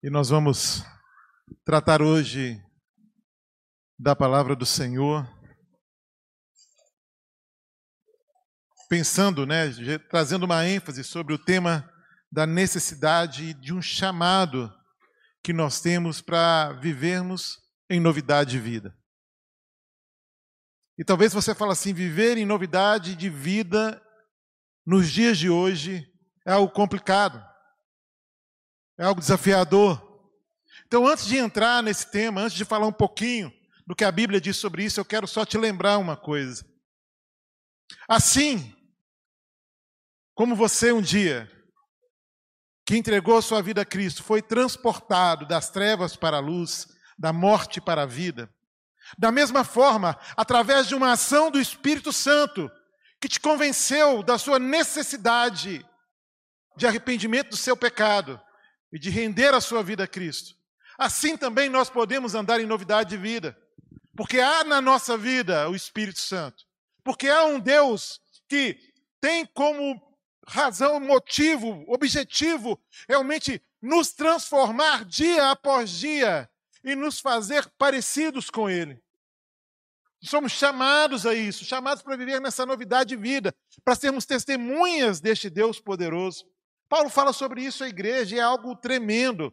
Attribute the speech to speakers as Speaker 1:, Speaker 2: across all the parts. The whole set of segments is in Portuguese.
Speaker 1: E nós vamos tratar hoje da palavra do Senhor, pensando, né, trazendo uma ênfase sobre o tema da necessidade de um chamado que nós temos para vivermos em novidade de vida. E talvez você fale assim, viver em novidade de vida nos dias de hoje é algo complicado. É algo desafiador. Então, antes de entrar nesse tema, antes de falar um pouquinho do que a Bíblia diz sobre isso, eu quero só te lembrar uma coisa. Assim, como você um dia, que entregou sua vida a Cristo, foi transportado das trevas para a luz, da morte para a vida, da mesma forma, através de uma ação do Espírito Santo, que te convenceu da sua necessidade de arrependimento do seu pecado, e de render a sua vida a Cristo. Assim também nós podemos andar em novidade de vida, porque há na nossa vida o Espírito Santo, porque há um Deus que tem como razão, motivo, objetivo realmente nos transformar dia após dia e nos fazer parecidos com Ele. Somos chamados a isso, chamados para viver nessa novidade de vida, para sermos testemunhas deste Deus poderoso. Paulo fala sobre isso à igreja e é algo tremendo,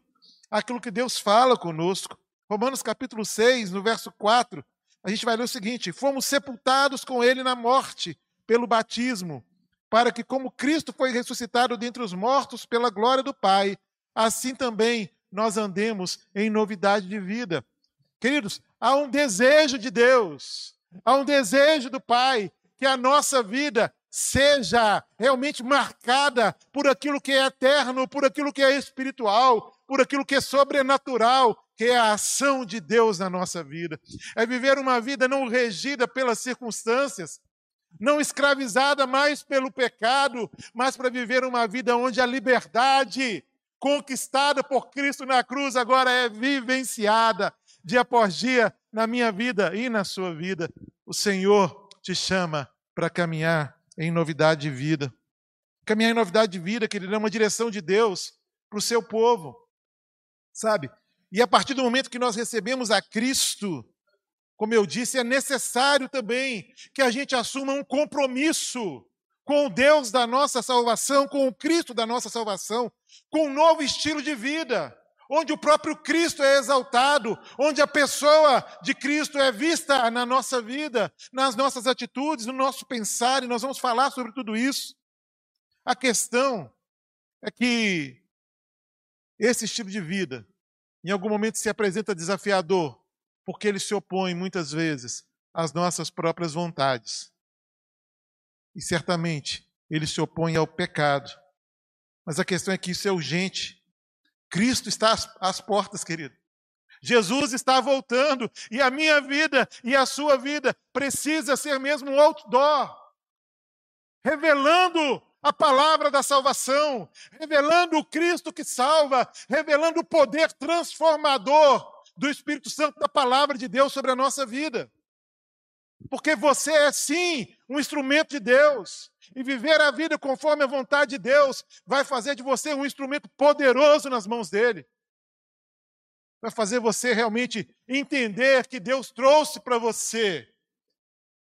Speaker 1: aquilo que Deus fala conosco. Romanos capítulo 6, no verso 4, a gente vai ler o seguinte: Fomos sepultados com ele na morte pelo batismo, para que, como Cristo foi ressuscitado dentre os mortos pela glória do Pai, assim também nós andemos em novidade de vida. Queridos, há um desejo de Deus, há um desejo do Pai que a nossa vida seja realmente marcada por aquilo que é eterno, por aquilo que é espiritual, por aquilo que é sobrenatural, que é a ação de Deus na nossa vida. É viver uma vida não regida pelas circunstâncias, não escravizada mais pelo pecado, mas para viver uma vida onde a liberdade conquistada por Cristo na cruz agora é vivenciada dia após dia na minha vida e na sua vida. O Senhor te chama para caminhar em novidade de vida. Caminhar em novidade de vida, querido, é uma direção de Deus para o seu povo, sabe? E a partir do momento que nós recebemos a Cristo, como eu disse, é necessário também que a gente assuma um compromisso com o Deus da nossa salvação, com o Cristo da nossa salvação, com um novo estilo de vida onde o próprio Cristo é exaltado, onde a pessoa de Cristo é vista na nossa vida, nas nossas atitudes, no nosso pensar, e nós vamos falar sobre tudo isso. A questão é que esse estilo de vida, em algum momento, se apresenta desafiador, porque ele se opõe muitas vezes às nossas próprias vontades. E certamente ele se opõe ao pecado. Mas a questão é que isso é urgente Cristo está às, portas, querido. Jesus está voltando e a minha vida e a sua vida precisa ser mesmo um outdoor, revelando a palavra da salvação, revelando o Cristo que salva, revelando o poder transformador do Espírito Santo da palavra de Deus sobre a nossa vida. Porque você é sim um instrumento de Deus. E viver a vida conforme a vontade de Deus vai fazer de você um instrumento poderoso nas mãos dele. Vai fazer você realmente entender que Deus trouxe para você.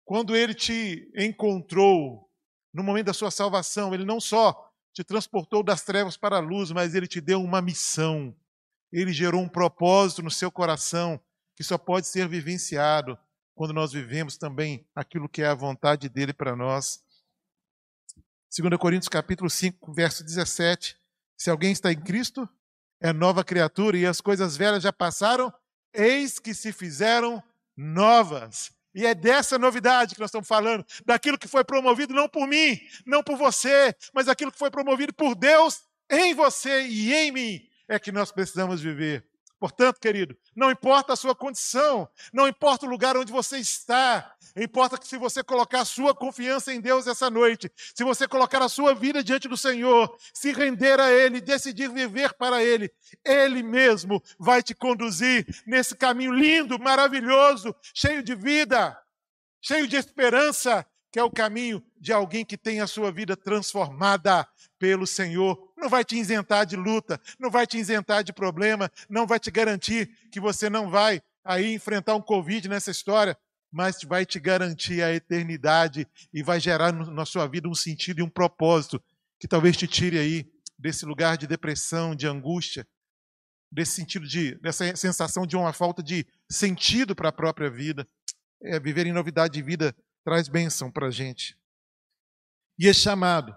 Speaker 1: Quando ele te encontrou no momento da sua salvação, ele não só te transportou das trevas para a luz, mas ele te deu uma missão. Ele gerou um propósito no seu coração que só pode ser vivenciado quando nós vivemos também aquilo que é a vontade dele para nós. 2 Coríntios capítulo 5, verso 17. Se alguém está em Cristo, é nova criatura e as coisas velhas já passaram, eis que se fizeram novas. E é dessa novidade que nós estamos falando, daquilo que foi promovido não por mim, não por você, mas aquilo que foi promovido por Deus em você e em mim, é que nós precisamos viver. Portanto, querido, não importa a sua condição, não importa o lugar onde você está, importa que se você colocar a sua confiança em Deus essa noite, se você colocar a sua vida diante do Senhor, se render a Ele, decidir viver para Ele, Ele mesmo vai te conduzir nesse caminho lindo, maravilhoso, cheio de vida, cheio de esperança, que é o caminho de alguém que tem a sua vida transformada pelo Senhor. Não vai te isentar de luta, não vai te isentar de problema, não vai te garantir que você não vai aí enfrentar um Covid nessa história, mas vai te garantir a eternidade e vai gerar na sua vida um sentido e um propósito que talvez te tire aí desse lugar de depressão, de angústia, desse sentido de dessa sensação de uma falta de sentido para a própria vida. É, viver em novidade de vida traz bênção para a gente. E esse chamado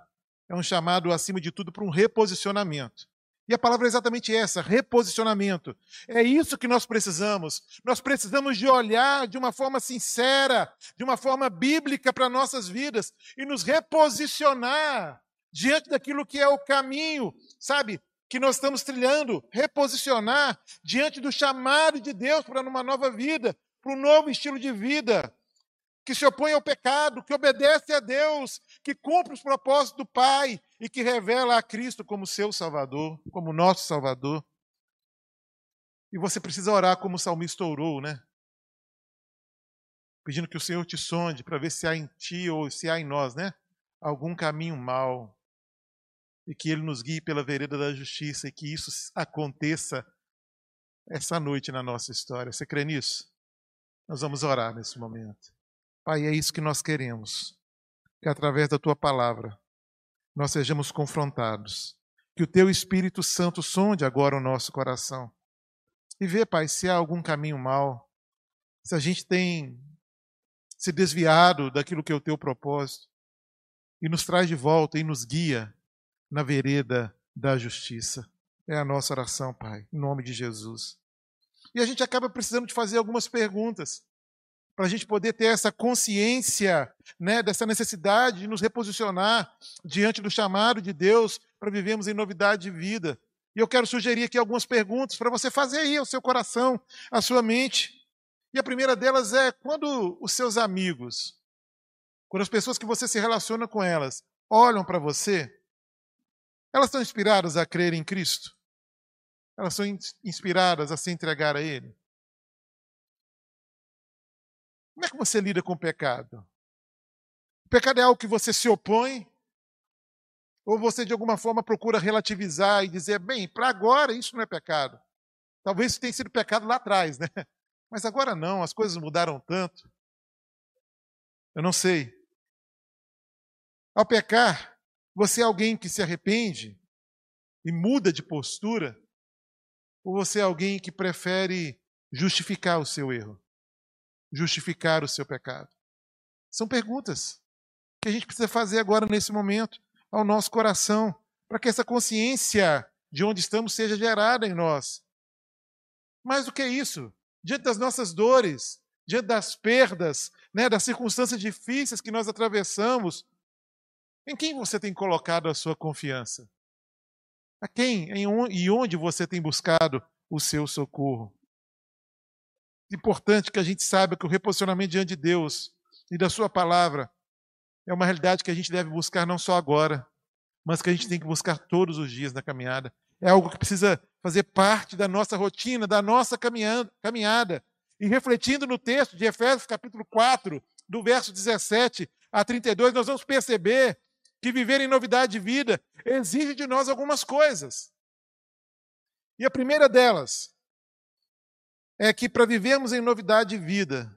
Speaker 1: é um chamado, acima de tudo, para um reposicionamento. E a palavra é exatamente essa: reposicionamento. É isso que nós precisamos. Nós precisamos de olhar de uma forma sincera, de uma forma bíblica para nossas vidas e nos reposicionar diante daquilo que é o caminho, sabe, que nós estamos trilhando. Reposicionar diante do chamado de Deus para uma nova vida, para um novo estilo de vida que se opõe ao pecado, que obedece a Deus, que cumpre os propósitos do Pai e que revela a Cristo como seu Salvador, como nosso Salvador. E você precisa orar como o salmista orou, né? Pedindo que o Senhor te sonde para ver se há em ti ou se há em nós, né? Algum caminho mau. E que Ele nos guie pela vereda da justiça e que isso aconteça essa noite na nossa história. Você crê nisso? Nós vamos orar nesse momento. Pai, é isso que nós queremos. Que através da tua palavra nós sejamos confrontados. Que o teu Espírito Santo sonde agora o nosso coração. E vê, Pai, se há algum caminho mal, se a gente tem se desviado daquilo que é o teu propósito, e nos traz de volta e nos guia na vereda da justiça. É a nossa oração, Pai, em nome de Jesus. E a gente acaba precisando de fazer algumas perguntas para a gente poder ter essa consciência né, dessa necessidade de nos reposicionar diante do chamado de Deus para vivermos em novidade de vida. E eu quero sugerir aqui algumas perguntas para você fazer aí ao seu coração, à sua mente. E a primeira delas é: quando os seus amigos, quando as pessoas que você se relaciona com elas, olham para você, elas estão inspiradas a crer em Cristo? Elas são inspiradas a se entregar a Ele? Como é que você lida com o pecado? O pecado é algo que você se opõe? Ou você de alguma forma procura relativizar e dizer, bem, para agora isso não é pecado. Talvez isso tenha sido pecado lá atrás, né? Mas agora não, as coisas mudaram tanto. Eu não sei. Ao pecar, você é alguém que se arrepende e muda de postura? Ou você é alguém que prefere justificar o seu erro? Justificar o seu pecado? São perguntas que a gente precisa fazer agora, nesse momento, ao nosso coração, para que essa consciência de onde estamos seja gerada em nós. Mais do que isso, diante das nossas dores, diante das perdas, né, das circunstâncias difíceis que nós atravessamos, em quem você tem colocado a sua confiança? A quem e onde você tem buscado o seu socorro? Importante que a gente saiba que o reposicionamento diante de Deus e da Sua palavra é uma realidade que a gente deve buscar não só agora, mas que a gente tem que buscar todos os dias na caminhada. É algo que precisa fazer parte da nossa rotina, da nossa caminhada. E refletindo no texto de Efésios, capítulo 4, do verso 17 a 32, nós vamos perceber que viver em novidade de vida exige de nós algumas coisas. E a primeira delas é que para vivermos em novidade de vida,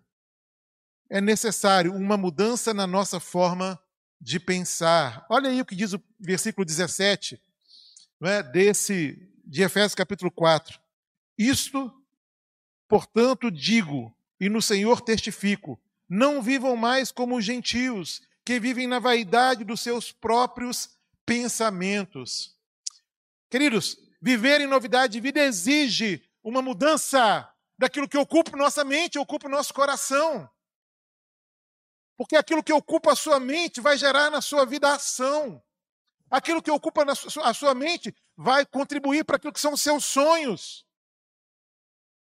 Speaker 1: é necessário uma mudança na nossa forma de pensar. Olha aí o que diz o versículo 17 é, desse, de Efésios capítulo 4. Isto, portanto, digo, e no Senhor testifico: não vivam mais como os gentios, que vivem na vaidade dos seus próprios pensamentos. Queridos, viver em novidade de vida exige uma mudança daquilo que ocupa nossa mente, ocupa nosso coração. Porque aquilo que ocupa a sua mente vai gerar na sua vida ação. Aquilo que ocupa a sua mente vai contribuir para aquilo que são os seus sonhos.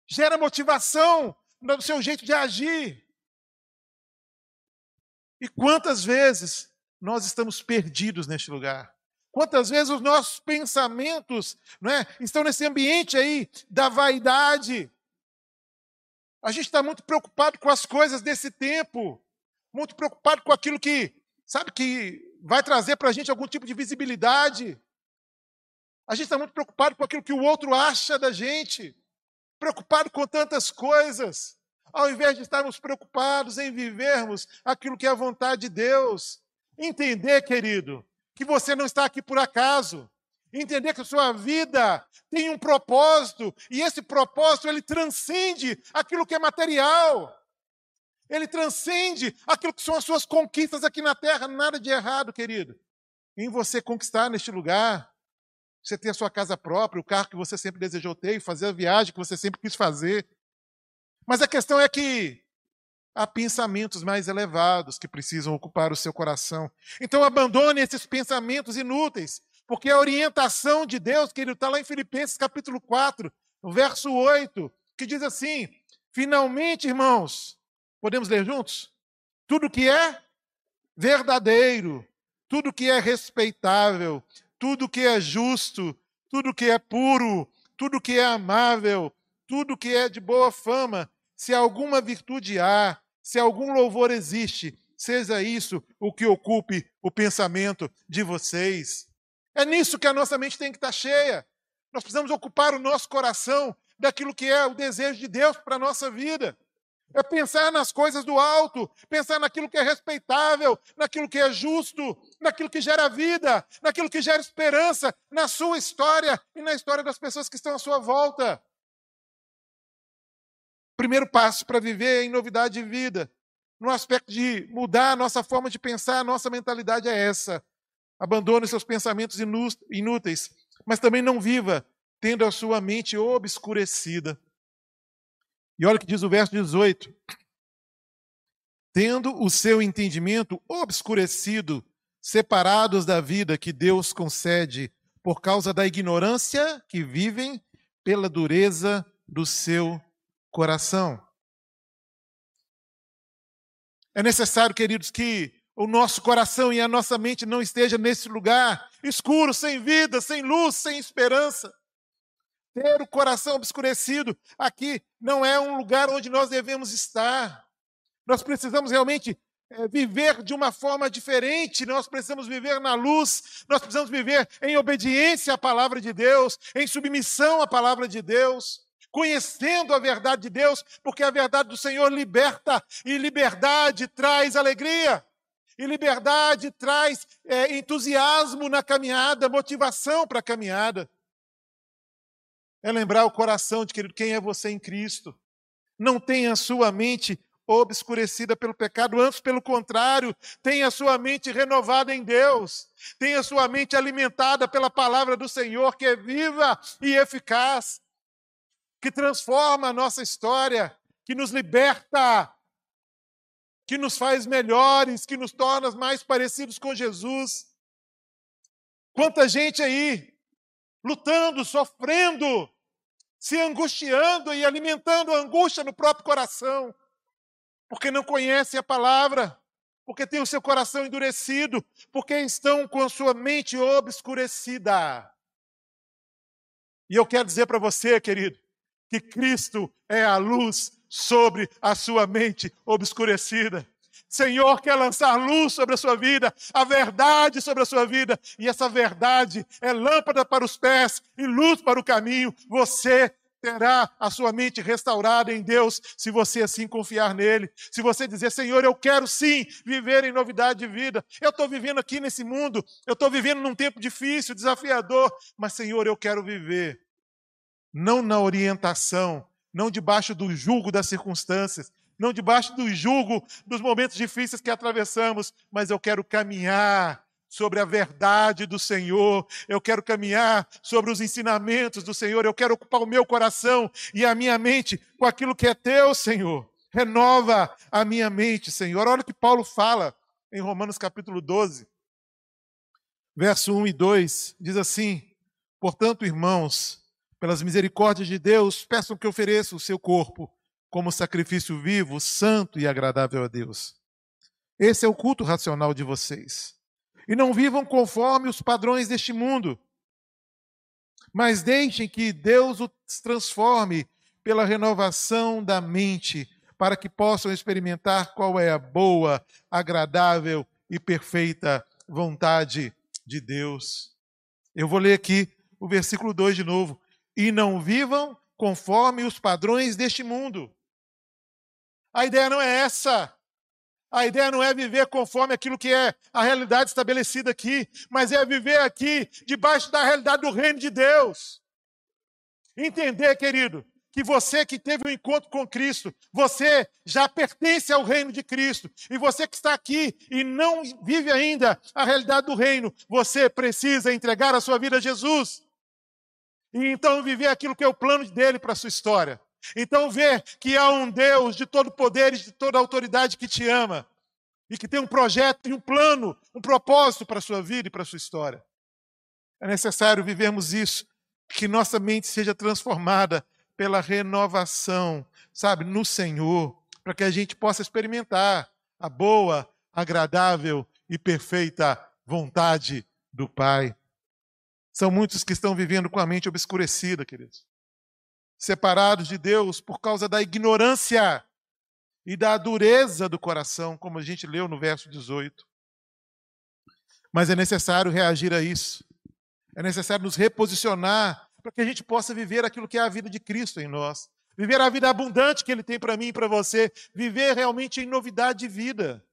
Speaker 1: Gera motivação no seu jeito de agir. E quantas vezes nós estamos perdidos neste lugar? Quantas vezes os nossos pensamentos não é, estão nesse ambiente aí da vaidade, a gente está muito preocupado com as coisas desse tempo. muito preocupado com aquilo que, sabe, que vai trazer para a gente algum tipo de visibilidade. A gente está muito preocupado com aquilo que o outro acha da gente, preocupado com tantas coisas, ao invés de estarmos preocupados em vivermos aquilo que é a vontade de Deus. Entender, querido, que você não está aqui por acaso. Entender que a sua vida tem um propósito e esse propósito ele transcende aquilo que é material. Ele transcende aquilo que são as suas conquistas aqui na terra, nada de errado, querido. Em você conquistar neste lugar, você ter a sua casa própria, o carro que você sempre desejou ter, fazer a viagem que você sempre quis fazer. Mas a questão é que há pensamentos mais elevados que precisam ocupar o seu coração. Então abandone esses pensamentos inúteis, porque a orientação de Deus, que ele está lá em Filipenses capítulo 4, no verso 8, que diz assim: finalmente, irmãos, podemos ler juntos? Tudo que é verdadeiro, tudo que é respeitável, tudo que é justo, tudo que é puro, tudo que é amável, tudo que é de boa fama, se alguma virtude há, se algum louvor existe, seja isso o que ocupe o pensamento de vocês. É nisso que a nossa mente tem que estar cheia. Nós precisamos ocupar o nosso coração daquilo que é o desejo de Deus para a nossa vida. É pensar nas coisas do alto, pensar naquilo que é respeitável, naquilo que é justo, naquilo que gera vida, naquilo que gera esperança na sua história e na história das pessoas que estão à sua volta. Primeiro passo para viver em novidade de vida, no aspecto de mudar a nossa forma de pensar, a nossa mentalidade é essa. Abandone seus pensamentos inúteis, mas também não viva tendo a sua mente obscurecida. E olha o que diz o verso 18: Tendo o seu entendimento obscurecido, separados da vida que Deus concede por causa da ignorância que vivem pela dureza do seu coração. É necessário, queridos, que o nosso coração e a nossa mente não esteja nesse lugar escuro, sem vida, sem luz, sem esperança. Ter o coração obscurecido aqui não é um lugar onde nós devemos estar. Nós precisamos realmente é, viver de uma forma diferente, nós precisamos viver na luz, nós precisamos viver em obediência à palavra de Deus, em submissão à palavra de Deus conhecendo a verdade de Deus, porque a verdade do Senhor liberta, e liberdade traz alegria, e liberdade traz é, entusiasmo na caminhada, motivação para a caminhada. É lembrar o coração de querido, quem é você em Cristo. Não tenha sua mente obscurecida pelo pecado, antes pelo contrário, tenha sua mente renovada em Deus, tenha a sua mente alimentada pela palavra do Senhor, que é viva e eficaz que transforma a nossa história, que nos liberta, que nos faz melhores, que nos torna mais parecidos com Jesus. Quanta gente aí lutando, sofrendo, se angustiando e alimentando a angústia no próprio coração, porque não conhece a palavra, porque tem o seu coração endurecido, porque estão com a sua mente obscurecida. E eu quero dizer para você, querido, que Cristo é a luz sobre a sua mente obscurecida. Senhor quer lançar luz sobre a sua vida, a verdade sobre a sua vida, e essa verdade é lâmpada para os pés e luz para o caminho. Você terá a sua mente restaurada em Deus, se você assim confiar nele. Se você dizer, Senhor, eu quero sim viver em novidade de vida. Eu estou vivendo aqui nesse mundo, eu estou vivendo num tempo difícil, desafiador, mas, Senhor, eu quero viver não na orientação, não debaixo do julgo das circunstâncias, não debaixo do julgo dos momentos difíceis que atravessamos, mas eu quero caminhar sobre a verdade do Senhor, eu quero caminhar sobre os ensinamentos do Senhor, eu quero ocupar o meu coração e a minha mente com aquilo que é teu, Senhor. Renova a minha mente, Senhor. Olha o que Paulo fala em Romanos capítulo 12, verso 1 e 2, diz assim: Portanto, irmãos, pelas misericórdias de Deus, peçam que ofereça o seu corpo como sacrifício vivo, santo e agradável a Deus. Esse é o culto racional de vocês. E não vivam conforme os padrões deste mundo, mas deixem que Deus os transforme pela renovação da mente, para que possam experimentar qual é a boa, agradável e perfeita vontade de Deus. Eu vou ler aqui o versículo 2 de novo. E não vivam conforme os padrões deste mundo. A ideia não é essa. A ideia não é viver conforme aquilo que é a realidade estabelecida aqui, mas é viver aqui debaixo da realidade do reino de Deus. Entender, querido, que você que teve um encontro com Cristo, você já pertence ao reino de Cristo. E você que está aqui e não vive ainda a realidade do reino, você precisa entregar a sua vida a Jesus. E então viver aquilo que é o plano dele para a sua história. Então ver que há um Deus de todo poder e de toda autoridade que te ama. E que tem um projeto e um plano, um propósito para a sua vida e para a sua história. É necessário vivermos isso, que nossa mente seja transformada pela renovação, sabe, no Senhor, para que a gente possa experimentar a boa, agradável e perfeita vontade do Pai. São muitos que estão vivendo com a mente obscurecida, queridos. Separados de Deus por causa da ignorância e da dureza do coração, como a gente leu no verso 18. Mas é necessário reagir a isso. É necessário nos reposicionar para que a gente possa viver aquilo que é a vida de Cristo em nós. Viver a vida abundante que Ele tem para mim e para você. Viver realmente em novidade de vida.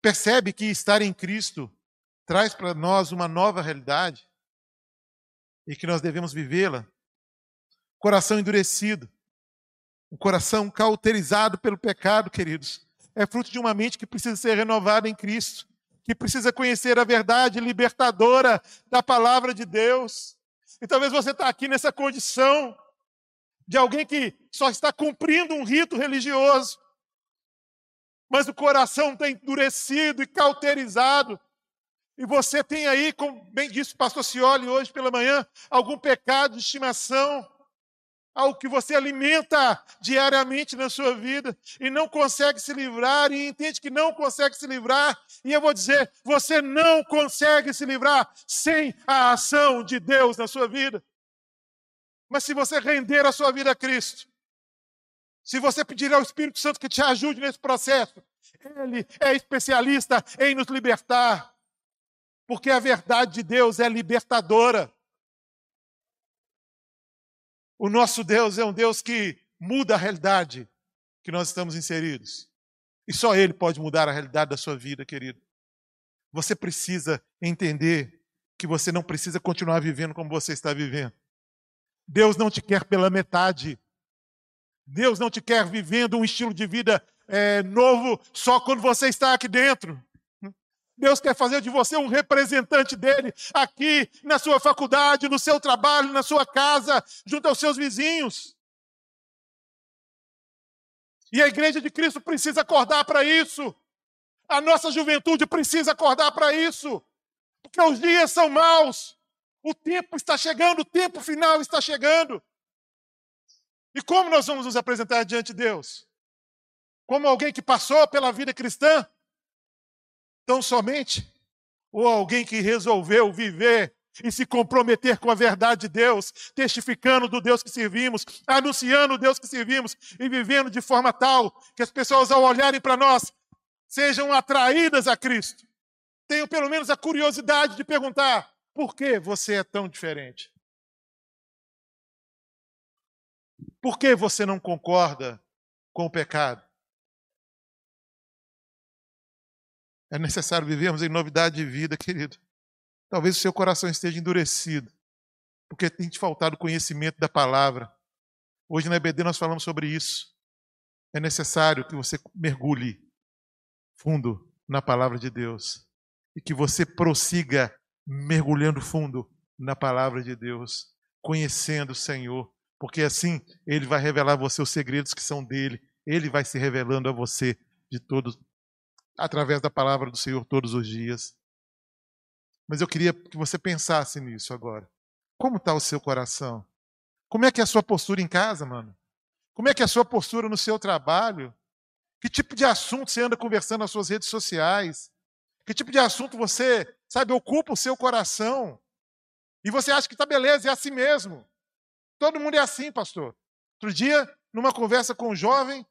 Speaker 1: Percebe que estar em Cristo traz para nós uma nova realidade e que nós devemos vivê-la. Coração endurecido, um coração cauterizado pelo pecado, queridos, é fruto de uma mente que precisa ser renovada em Cristo, que precisa conhecer a verdade libertadora da palavra de Deus. E talvez você está aqui nessa condição de alguém que só está cumprindo um rito religioso, mas o coração está endurecido e cauterizado. E você tem aí, como bem disse o pastor Cioli hoje pela manhã, algum pecado de estimação, algo que você alimenta diariamente na sua vida e não consegue se livrar e entende que não consegue se livrar. E eu vou dizer, você não consegue se livrar sem a ação de Deus na sua vida. Mas se você render a sua vida a Cristo, se você pedir ao Espírito Santo que te ajude nesse processo, ele é especialista em nos libertar. Porque a verdade de Deus é libertadora. O nosso Deus é um Deus que muda a realidade que nós estamos inseridos. E só Ele pode mudar a realidade da sua vida, querido. Você precisa entender que você não precisa continuar vivendo como você está vivendo. Deus não te quer pela metade. Deus não te quer vivendo um estilo de vida é, novo só quando você está aqui dentro. Deus quer fazer de você um representante dele aqui na sua faculdade, no seu trabalho, na sua casa, junto aos seus vizinhos. E a igreja de Cristo precisa acordar para isso. A nossa juventude precisa acordar para isso. Porque os dias são maus. O tempo está chegando, o tempo final está chegando. E como nós vamos nos apresentar diante de Deus? Como alguém que passou pela vida cristã? Tão somente? Ou alguém que resolveu viver e se comprometer com a verdade de Deus, testificando do Deus que servimos, anunciando o Deus que servimos e vivendo de forma tal que as pessoas, ao olharem para nós, sejam atraídas a Cristo. Tenham pelo menos a curiosidade de perguntar: por que você é tão diferente? Por que você não concorda com o pecado? É necessário vivermos em novidade de vida, querido. Talvez o seu coração esteja endurecido, porque tem te faltado conhecimento da palavra. Hoje na EBD nós falamos sobre isso. É necessário que você mergulhe fundo na palavra de Deus e que você prossiga mergulhando fundo na palavra de Deus, conhecendo o Senhor, porque assim ele vai revelar a você os segredos que são dele, ele vai se revelando a você de todos através da palavra do Senhor todos os dias. Mas eu queria que você pensasse nisso agora. Como está o seu coração? Como é que é a sua postura em casa, mano? Como é que é a sua postura no seu trabalho? Que tipo de assunto você anda conversando nas suas redes sociais? Que tipo de assunto você, sabe, ocupa o seu coração? E você acha que está beleza, é assim mesmo. Todo mundo é assim, pastor. Outro dia, numa conversa com um jovem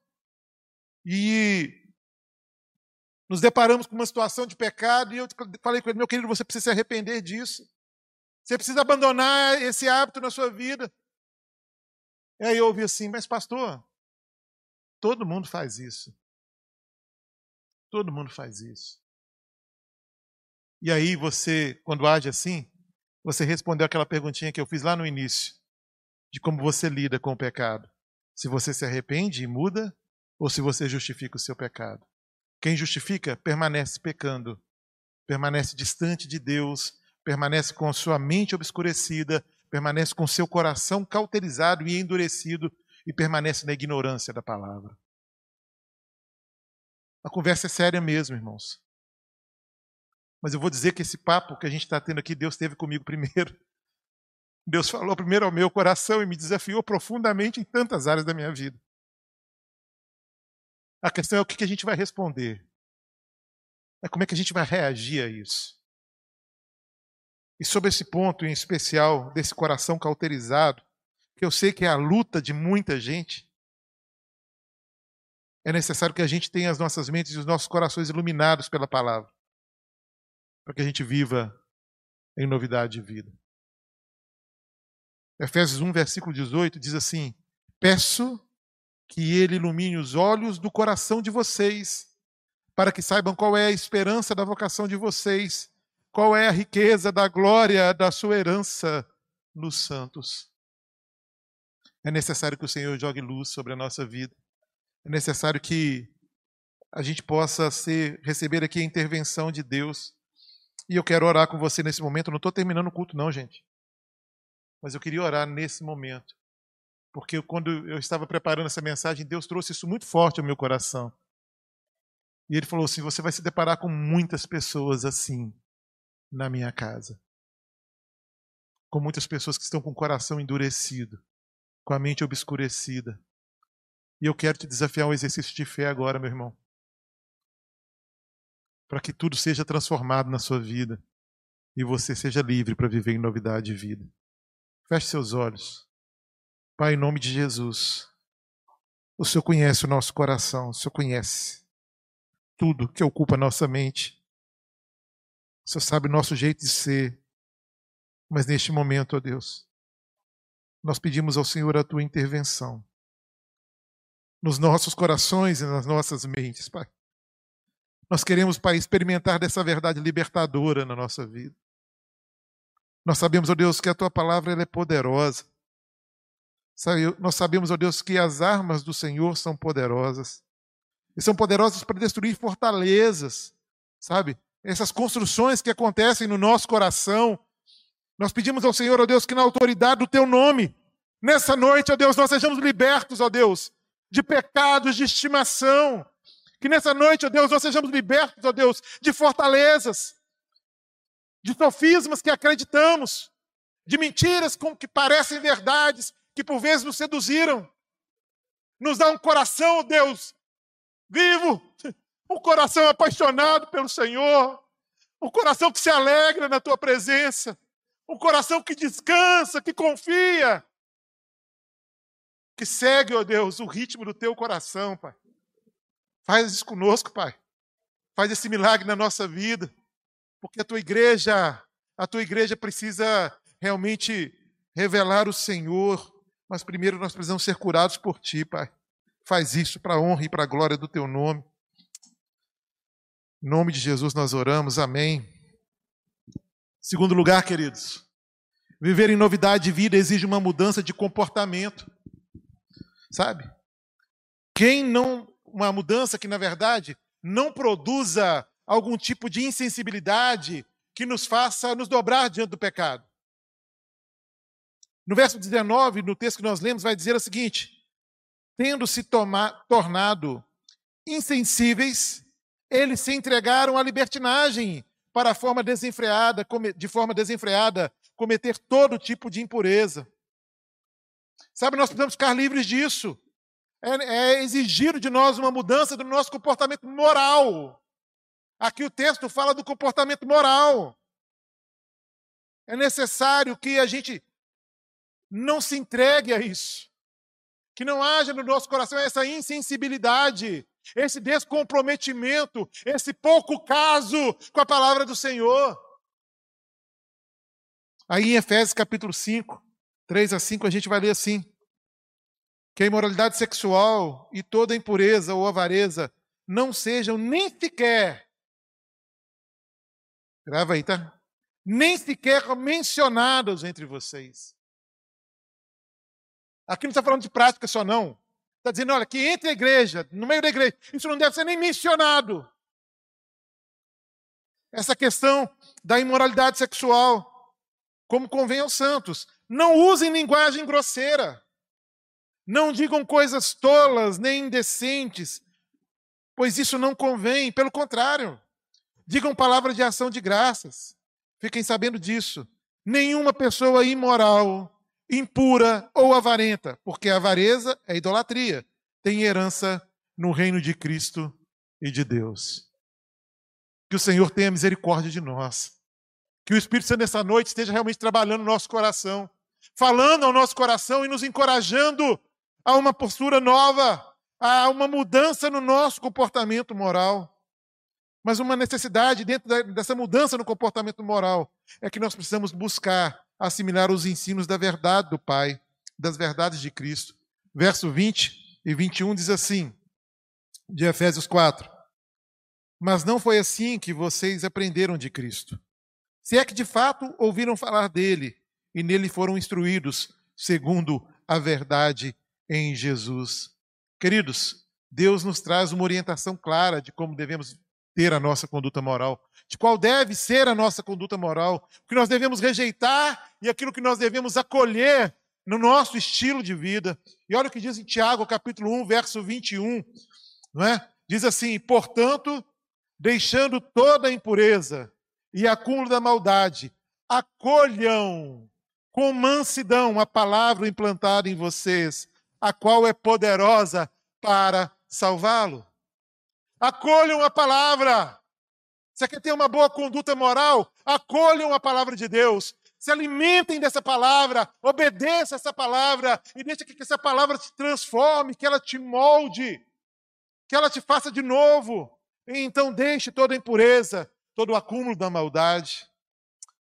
Speaker 1: e nos deparamos com uma situação de pecado e eu falei com ele, meu querido, você precisa se arrepender disso. Você precisa abandonar esse hábito na sua vida. E aí eu ouvi assim, mas pastor, todo mundo faz isso. Todo mundo faz isso. E aí você, quando age assim, você respondeu aquela perguntinha que eu fiz lá no início, de como você lida com o pecado. Se você se arrepende e muda, ou se você justifica o seu pecado. Quem justifica permanece pecando, permanece distante de Deus, permanece com a sua mente obscurecida, permanece com seu coração cauterizado e endurecido e permanece na ignorância da palavra. A conversa é séria mesmo, irmãos. Mas eu vou dizer que esse papo que a gente está tendo aqui, Deus teve comigo primeiro. Deus falou primeiro ao meu coração e me desafiou profundamente em tantas áreas da minha vida. A questão é o que a gente vai responder. É como é que a gente vai reagir a isso. E sobre esse ponto em especial, desse coração cauterizado, que eu sei que é a luta de muita gente, é necessário que a gente tenha as nossas mentes e os nossos corações iluminados pela palavra, para que a gente viva em novidade de vida. Efésios 1, versículo 18 diz assim: Peço que ele ilumine os olhos do coração de vocês, para que saibam qual é a esperança da vocação de vocês, qual é a riqueza da glória da sua herança nos santos. É necessário que o Senhor jogue luz sobre a nossa vida. É necessário que a gente possa ser, receber aqui a intervenção de Deus. E eu quero orar com você nesse momento. Não estou terminando o culto, não, gente. Mas eu queria orar nesse momento. Porque quando eu estava preparando essa mensagem, Deus trouxe isso muito forte ao meu coração. E Ele falou assim: Você vai se deparar com muitas pessoas assim na minha casa. Com muitas pessoas que estão com o coração endurecido, com a mente obscurecida, e eu quero te desafiar um exercício de fé agora, meu irmão. Para que tudo seja transformado na sua vida e você seja livre para viver em novidade de vida. Feche seus olhos. Pai, em nome de Jesus, o Senhor conhece o nosso coração, o Senhor conhece tudo que ocupa a nossa mente. O Senhor sabe o nosso jeito de ser. Mas neste momento, ó Deus, nós pedimos ao Senhor a tua intervenção nos nossos corações e nas nossas mentes, Pai. Nós queremos, Pai, experimentar dessa verdade libertadora na nossa vida. Nós sabemos, ó Deus, que a tua palavra ela é poderosa. Nós sabemos, ó Deus, que as armas do Senhor são poderosas. E são poderosas para destruir fortalezas, sabe? Essas construções que acontecem no nosso coração. Nós pedimos ao Senhor, ó Deus, que na autoridade do teu nome, nessa noite, ó Deus, nós sejamos libertos, ó Deus, de pecados de estimação. Que nessa noite, ó Deus, nós sejamos libertos, ó Deus, de fortalezas, de sofismas que acreditamos, de mentiras que parecem verdades, que por vezes nos seduziram. Nos dá um coração, Deus, vivo, um coração apaixonado pelo Senhor, um coração que se alegra na tua presença, um coração que descansa, que confia, que segue, ó Deus, o ritmo do teu coração, Pai. Faz isso conosco, Pai. Faz esse milagre na nossa vida, porque a tua igreja, a tua igreja precisa realmente revelar o Senhor, mas primeiro nós precisamos ser curados por ti, Pai. Faz isso para a honra e para a glória do teu nome. Em nome de Jesus nós oramos. Amém. Segundo lugar, queridos, viver em novidade de vida exige uma mudança de comportamento. Sabe? Quem não. Uma mudança que, na verdade, não produza algum tipo de insensibilidade que nos faça nos dobrar diante do pecado. No verso 19, no texto que nós lemos, vai dizer o seguinte: Tendo-se tornado insensíveis, eles se entregaram à libertinagem para forma desenfreada, de forma desenfreada, cometer todo tipo de impureza. Sabe, nós precisamos ficar livres disso. É, é exigido de nós uma mudança do nosso comportamento moral. Aqui o texto fala do comportamento moral. É necessário que a gente não se entregue a isso. que não haja no nosso coração essa insensibilidade, esse descomprometimento, esse pouco caso com a palavra do Senhor. Aí em Efésios capítulo 5, 3 a 5, a gente vai ler assim: que a imoralidade sexual e toda impureza ou avareza não sejam nem sequer, grava aí, tá? Nem sequer mencionados entre vocês. Aqui não está falando de prática só, não. Está dizendo, olha, que entre a igreja, no meio da igreja, isso não deve ser nem mencionado. Essa questão da imoralidade sexual, como convém aos santos. Não usem linguagem grosseira. Não digam coisas tolas nem indecentes, pois isso não convém. Pelo contrário, digam palavras de ação de graças. Fiquem sabendo disso. Nenhuma pessoa imoral impura ou avarenta, porque a avareza é idolatria, tem herança no reino de Cristo e de Deus. Que o Senhor tenha misericórdia de nós. Que o Espírito Santo nessa noite esteja realmente trabalhando no nosso coração, falando ao nosso coração e nos encorajando a uma postura nova, a uma mudança no nosso comportamento moral. Mas uma necessidade dentro dessa mudança no comportamento moral é que nós precisamos buscar assimilar os ensinos da verdade do Pai, das verdades de Cristo. Verso 20 e 21 diz assim, de Efésios 4: Mas não foi assim que vocês aprenderam de Cristo. Se é que de fato ouviram falar dele e nele foram instruídos, segundo a verdade em Jesus. Queridos, Deus nos traz uma orientação clara de como devemos ter a nossa conduta moral, de qual deve ser a nossa conduta moral, o que nós devemos rejeitar e aquilo que nós devemos acolher no nosso estilo de vida. E olha o que diz em Tiago, capítulo 1, verso 21, não é? Diz assim: "Portanto, deixando toda a impureza e acúmulo da maldade, acolham com mansidão a palavra implantada em vocês, a qual é poderosa para salvá-lo." Acolham a palavra. Você quer ter uma boa conduta moral? Acolham a palavra de Deus. Se alimentem dessa palavra, obedeça essa palavra e deixe que essa palavra te transforme, que ela te molde, que ela te faça de novo. E então deixe toda a impureza, todo o acúmulo da maldade.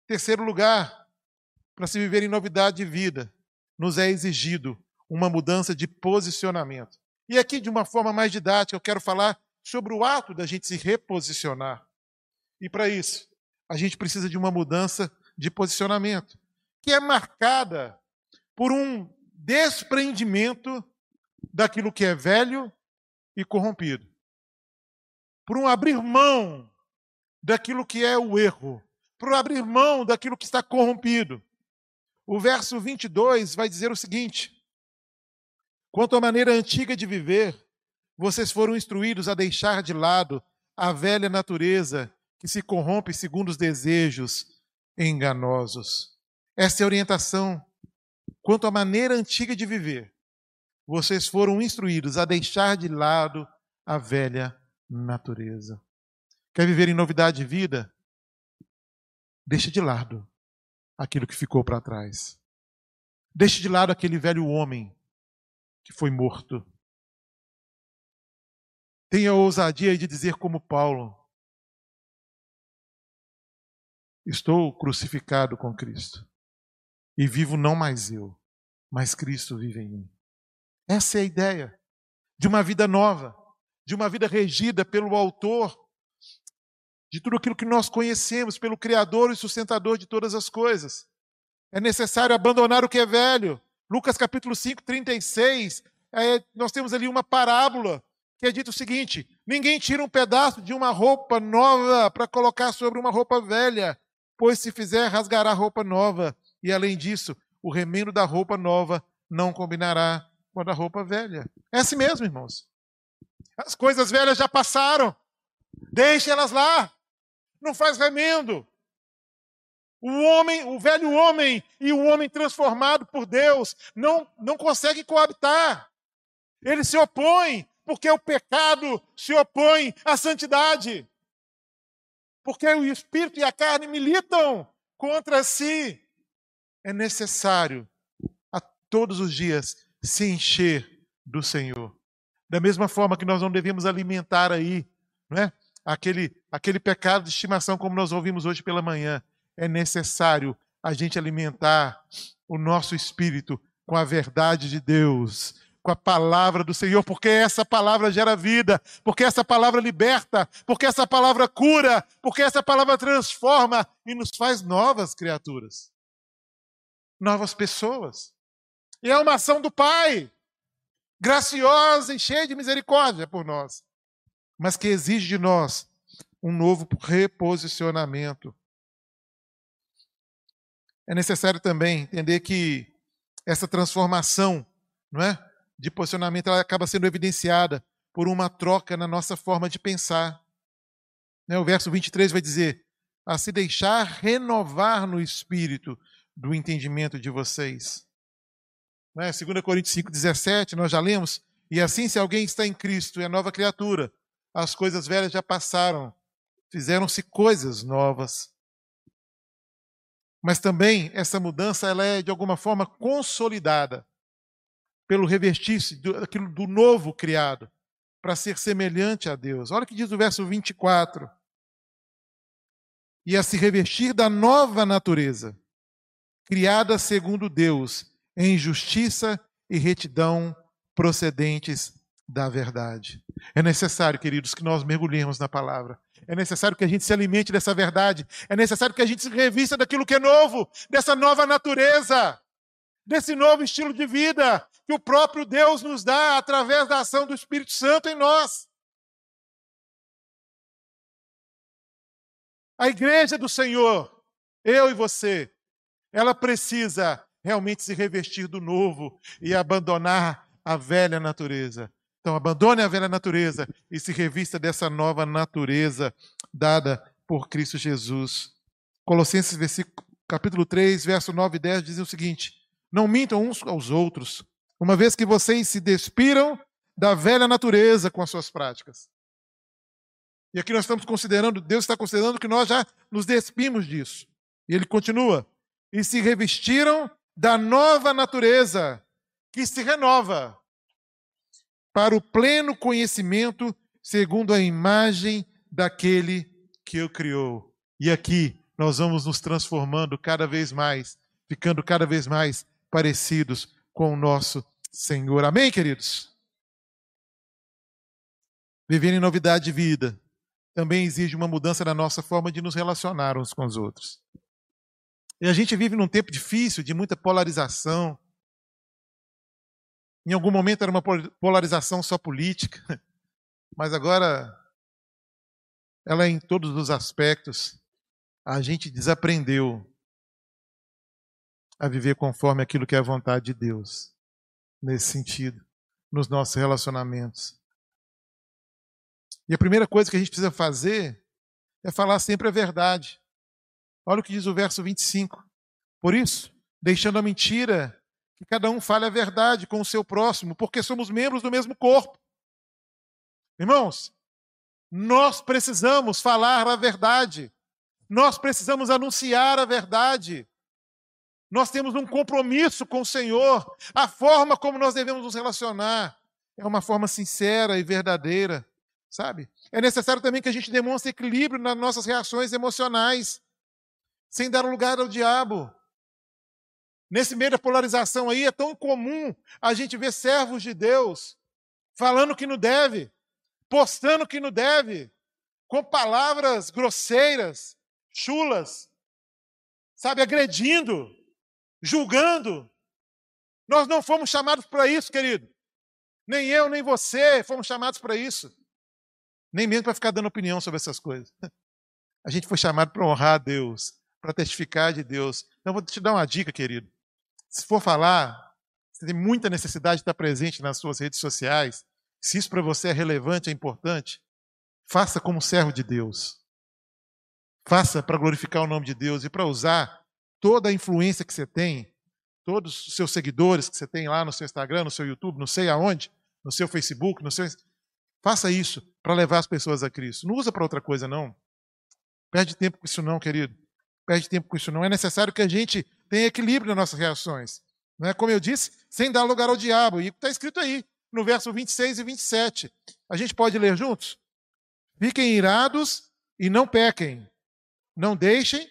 Speaker 1: Terceiro lugar, para se viver em novidade de vida, nos é exigido uma mudança de posicionamento. E aqui, de uma forma mais didática, eu quero falar sobre o ato da gente se reposicionar. E para isso, a gente precisa de uma mudança de posicionamento, que é marcada por um desprendimento daquilo que é velho e corrompido. Por um abrir mão daquilo que é o erro, por abrir mão daquilo que está corrompido. O verso 22 vai dizer o seguinte: Quanto à maneira antiga de viver, vocês foram instruídos a deixar de lado a velha natureza que se corrompe segundo os desejos enganosos. Essa é a orientação quanto à maneira antiga de viver. Vocês foram instruídos a deixar de lado a velha natureza. Quer viver em novidade de vida? Deixe de lado aquilo que ficou para trás. Deixe de lado aquele velho homem que foi morto Tenha ousadia de dizer como Paulo: Estou crucificado com Cristo. E vivo não mais eu, mas Cristo vive em mim. Essa é a ideia de uma vida nova, de uma vida regida pelo Autor de tudo aquilo que nós conhecemos, pelo Criador e sustentador de todas as coisas. É necessário abandonar o que é velho. Lucas capítulo 5, 36, é, nós temos ali uma parábola que é dito o seguinte: ninguém tira um pedaço de uma roupa nova para colocar sobre uma roupa velha, pois se fizer, rasgará a roupa nova. E além disso, o remendo da roupa nova não combinará com a da roupa velha. É assim mesmo, irmãos. As coisas velhas já passaram. Deixe elas lá. Não faz remendo. O homem, o velho homem e o homem transformado por Deus não, não conseguem coabitar. Eles se opõem, porque o pecado se opõe à santidade. Porque o espírito e a carne militam contra si. É necessário a todos os dias se encher do Senhor. Da mesma forma que nós não devemos alimentar aí, não é? Aquele, aquele pecado de estimação, como nós ouvimos hoje pela manhã. É necessário a gente alimentar o nosso espírito com a verdade de Deus, com a palavra do Senhor, porque essa palavra gera vida, porque essa palavra liberta, porque essa palavra cura, porque essa palavra transforma e nos faz novas criaturas, novas pessoas. E é uma ação do Pai graciosa e cheia de misericórdia por nós, mas que exige de nós um novo reposicionamento. É necessário também entender que essa transformação, não é, de posicionamento, ela acaba sendo evidenciada por uma troca na nossa forma de pensar. Né, o verso 23 vai dizer: a se deixar renovar no espírito do entendimento de vocês. Né? 2 Coríntios 5,17, nós já lemos. E assim, se alguém está em Cristo, é nova criatura. As coisas velhas já passaram, fizeram-se coisas novas. Mas também essa mudança ela é de alguma forma consolidada pelo revestir-se daquilo do novo criado para ser semelhante a Deus. Olha o que diz o verso 24. E a se revestir da nova natureza, criada segundo Deus, em justiça e retidão procedentes da verdade. É necessário, queridos, que nós mergulhemos na palavra. É necessário que a gente se alimente dessa verdade. É necessário que a gente se revista daquilo que é novo, dessa nova natureza, desse novo estilo de vida que o próprio Deus nos dá através da ação do Espírito Santo em nós. A igreja do Senhor, eu e você, ela precisa realmente se revestir do novo e abandonar a velha natureza. Então, abandone a velha natureza e se revista dessa nova natureza dada por Cristo Jesus. Colossenses capítulo 3, verso 9 e 10 dizem o seguinte: Não mintam uns aos outros, uma vez que vocês se despiram da velha natureza com as suas práticas. E aqui nós estamos considerando, Deus está considerando que nós já nos despimos disso. E ele continua: e se revestiram da nova natureza que se renova para o pleno conhecimento segundo a imagem daquele que o criou. E aqui nós vamos nos transformando cada vez mais, ficando cada vez mais parecidos com o nosso Senhor. Amém, queridos? Viver em novidade de vida também exige uma mudança na nossa forma de nos relacionar uns com os outros. E a gente vive num tempo difícil, de muita polarização. Em algum momento era uma polarização só política, mas agora ela é em todos os aspectos. A gente desaprendeu a viver conforme aquilo que é a vontade de Deus, nesse sentido, nos nossos relacionamentos. E a primeira coisa que a gente precisa fazer é falar sempre a verdade. Olha o que diz o verso 25. Por isso, deixando a mentira, que cada um fale a verdade com o seu próximo, porque somos membros do mesmo corpo. Irmãos, nós precisamos falar a verdade. Nós precisamos anunciar a verdade. Nós temos um compromisso com o Senhor. A forma como nós devemos nos relacionar é uma forma sincera e verdadeira, sabe? É necessário também que a gente demonstre equilíbrio nas nossas reações emocionais sem dar lugar ao diabo. Nesse meio da polarização aí, é tão comum a gente ver servos de Deus falando que não deve, postando que não deve, com palavras grosseiras, chulas, sabe, agredindo, julgando. Nós não fomos chamados para isso, querido. Nem eu, nem você fomos chamados para isso. Nem mesmo para ficar dando opinião sobre essas coisas. A gente foi chamado para honrar a Deus, para testificar de Deus. Então, vou te dar uma dica, querido. Se for falar, você tem muita necessidade de estar presente nas suas redes sociais. Se isso para você é relevante, é importante, faça como servo de Deus. Faça para glorificar o nome de Deus e para usar toda a influência que você tem, todos os seus seguidores que você tem lá no seu Instagram, no seu YouTube, não sei aonde, no seu Facebook, no seu. Faça isso para levar as pessoas a Cristo. Não usa para outra coisa, não. Perde tempo com isso, não, querido perde tempo com isso. Não é necessário que a gente tenha equilíbrio nas nossas reações. Não é como eu disse, sem dar lugar ao diabo. E está escrito aí: no verso 26 e 27. A gente pode ler juntos? Fiquem irados e não pequem. Não deixem,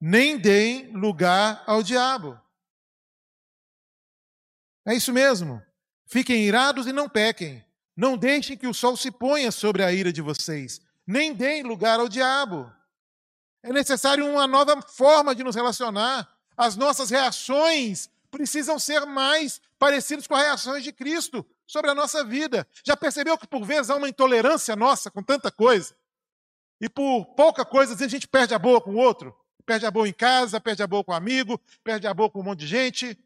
Speaker 1: nem deem lugar ao diabo. É isso mesmo. Fiquem irados e não pequem. Não deixem que o sol se ponha sobre a ira de vocês, nem deem lugar ao diabo. É necessário uma nova forma de nos relacionar. As nossas reações precisam ser mais parecidas com as reações de Cristo sobre a nossa vida. Já percebeu que por vezes há uma intolerância nossa com tanta coisa? E por pouca coisa a gente perde a boa com o outro? Perde a boa em casa, perde a boa com o amigo, perde a boa com um monte de gente.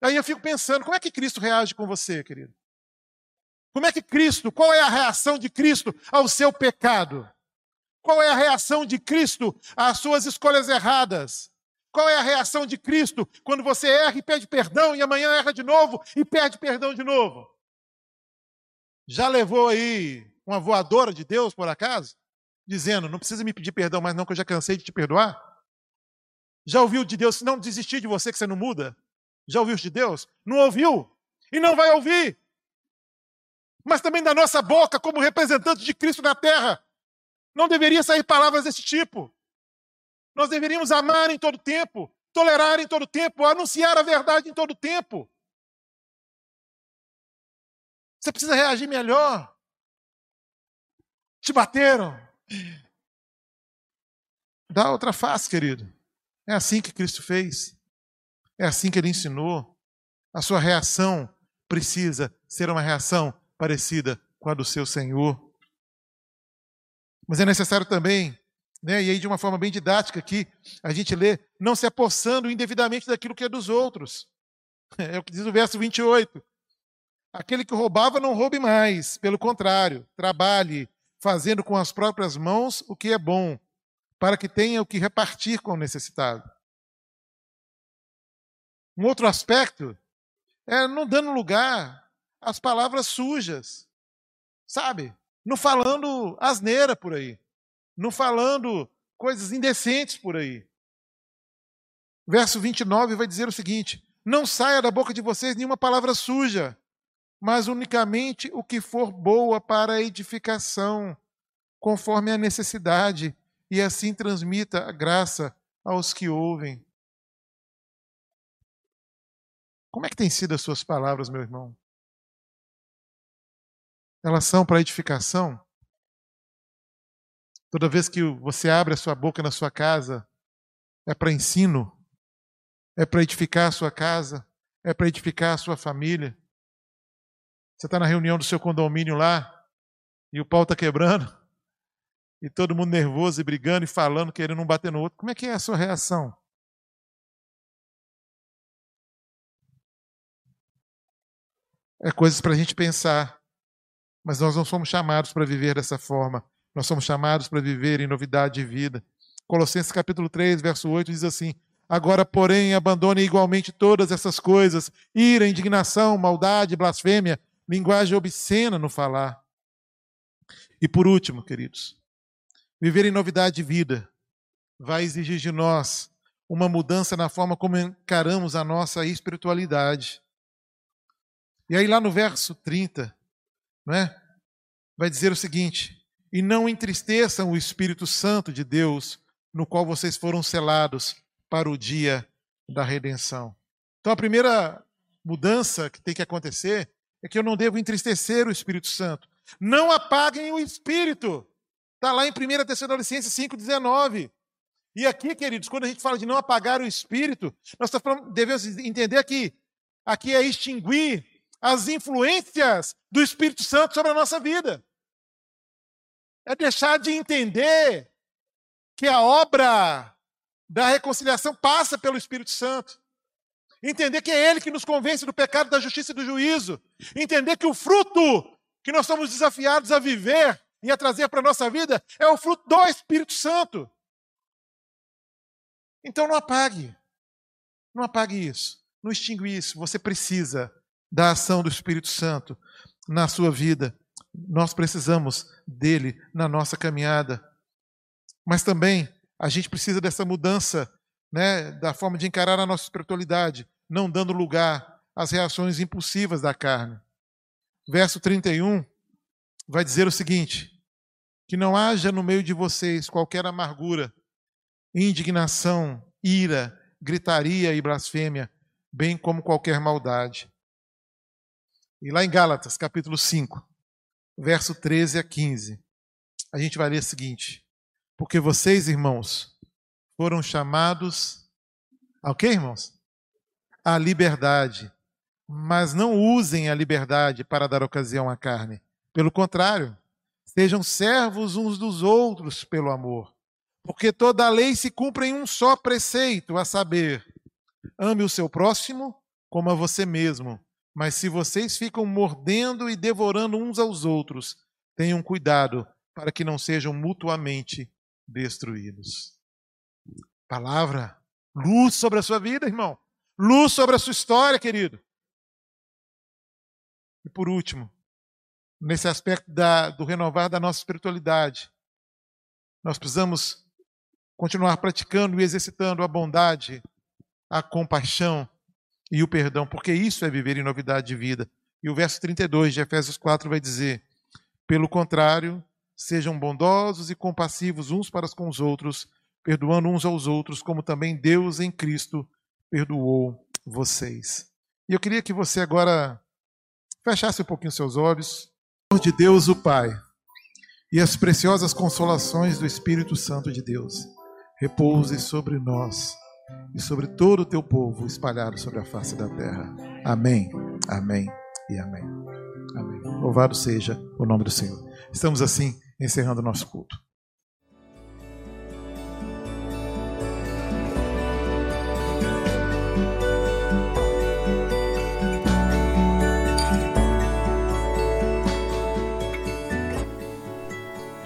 Speaker 1: Aí eu fico pensando, como é que Cristo reage com você, querido? Como é que Cristo, qual é a reação de Cristo ao seu pecado? Qual é a reação de Cristo às suas escolhas erradas? Qual é a reação de Cristo quando você erra e pede perdão e amanhã erra de novo e pede perdão de novo? Já levou aí uma voadora de Deus, por acaso? Dizendo, não precisa me pedir perdão mais não, que eu já cansei de te perdoar? Já ouviu de Deus, não desistir de você que você não muda? Já ouviu de Deus? Não ouviu e não vai ouvir. Mas também da nossa boca, como representante de Cristo na terra, não deveria sair palavras desse tipo. Nós deveríamos amar em todo tempo, tolerar em todo tempo, anunciar a verdade em todo tempo. Você precisa reagir melhor. Te bateram. Dá outra face, querido. É assim que Cristo fez. É assim que ele ensinou. A sua reação precisa ser uma reação parecida com a do seu Senhor. Mas é necessário também né? E aí, de uma forma bem didática aqui, a gente lê, não se apossando indevidamente daquilo que é dos outros. É o que diz o verso 28. Aquele que roubava não roube mais, pelo contrário, trabalhe, fazendo com as próprias mãos o que é bom, para que tenha o que repartir com o necessitado. Um outro aspecto é não dando lugar às palavras sujas, sabe? Não falando asneira por aí não falando coisas indecentes por aí. Verso 29 vai dizer o seguinte: Não saia da boca de vocês nenhuma palavra suja, mas unicamente o que for boa para a edificação, conforme a necessidade, e assim transmita a graça aos que ouvem. Como é que têm sido as suas palavras, meu irmão? Elas são para edificação? Toda vez que você abre a sua boca na sua casa, é para ensino, é para edificar a sua casa, é para edificar a sua família. Você está na reunião do seu condomínio lá e o pau está quebrando e todo mundo nervoso e brigando e falando, querendo um bater no outro. Como é que é a sua reação? É coisas para a gente pensar, mas nós não somos chamados para viver dessa forma. Nós somos chamados para viver em novidade de vida. Colossenses capítulo 3, verso 8 diz assim: Agora, porém, abandone igualmente todas essas coisas: ira, indignação, maldade, blasfêmia, linguagem obscena no falar. E por último, queridos, viver em novidade de vida vai exigir de nós uma mudança na forma como encaramos a nossa espiritualidade. E aí, lá no verso 30, não é? vai dizer o seguinte: e não entristeçam o Espírito Santo de Deus, no qual vocês foram selados para o dia da redenção. Então a primeira mudança que tem que acontecer é que eu não devo entristecer o Espírito Santo. Não apaguem o Espírito. Está lá em 1 Tessalonicenses 5,19. E aqui, queridos, quando a gente fala de não apagar o Espírito, nós devemos entender que aqui é extinguir as influências do Espírito Santo sobre a nossa vida é deixar de entender que a obra da reconciliação passa pelo Espírito Santo. Entender que é Ele que nos convence do pecado, da justiça e do juízo. Entender que o fruto que nós somos desafiados a viver e a trazer para a nossa vida é o fruto do Espírito Santo. Então não apague. Não apague isso. Não extingue isso. Você precisa da ação do Espírito Santo na sua vida. Nós precisamos dele na nossa caminhada. Mas também a gente precisa dessa mudança, né, da forma de encarar a nossa espiritualidade. Não dando lugar às reações impulsivas da carne. Verso 31 vai dizer o seguinte: que não haja no meio de vocês qualquer amargura, indignação, ira, gritaria e blasfêmia, bem como qualquer maldade. E lá em Gálatas, capítulo 5, verso 13 a 15, a gente vai ler o seguinte: Porque vocês, irmãos, foram chamados que, irmãos? À liberdade. Mas não usem a liberdade para dar ocasião à carne. Pelo contrário, sejam servos uns dos outros pelo amor. Porque toda a lei se cumpre em um só preceito, a saber, ame o seu próximo como a você mesmo. Mas se vocês ficam mordendo e devorando uns aos outros, tenham cuidado para que não sejam mutuamente destruídos. Palavra, luz sobre a sua vida, irmão. Luz sobre a sua história, querido. E por último, nesse aspecto da, do renovar da nossa espiritualidade, nós precisamos continuar praticando e exercitando a bondade, a compaixão e o perdão, porque isso é viver em novidade de vida. E o verso 32 de Efésios 4 vai dizer: pelo contrário, sejam bondosos e compassivos uns para com os outros, perdoando uns aos outros, como também Deus em Cristo perdoou vocês. E eu queria que você agora fechasse um pouquinho seus olhos. De Deus o Pai e as preciosas consolações do Espírito Santo de Deus repouse sobre nós e sobre todo o teu povo espalhado sobre a face da terra. Amém, amém e amém. Amém. Louvado seja o nome do Senhor. Estamos assim encerrando o nosso culto.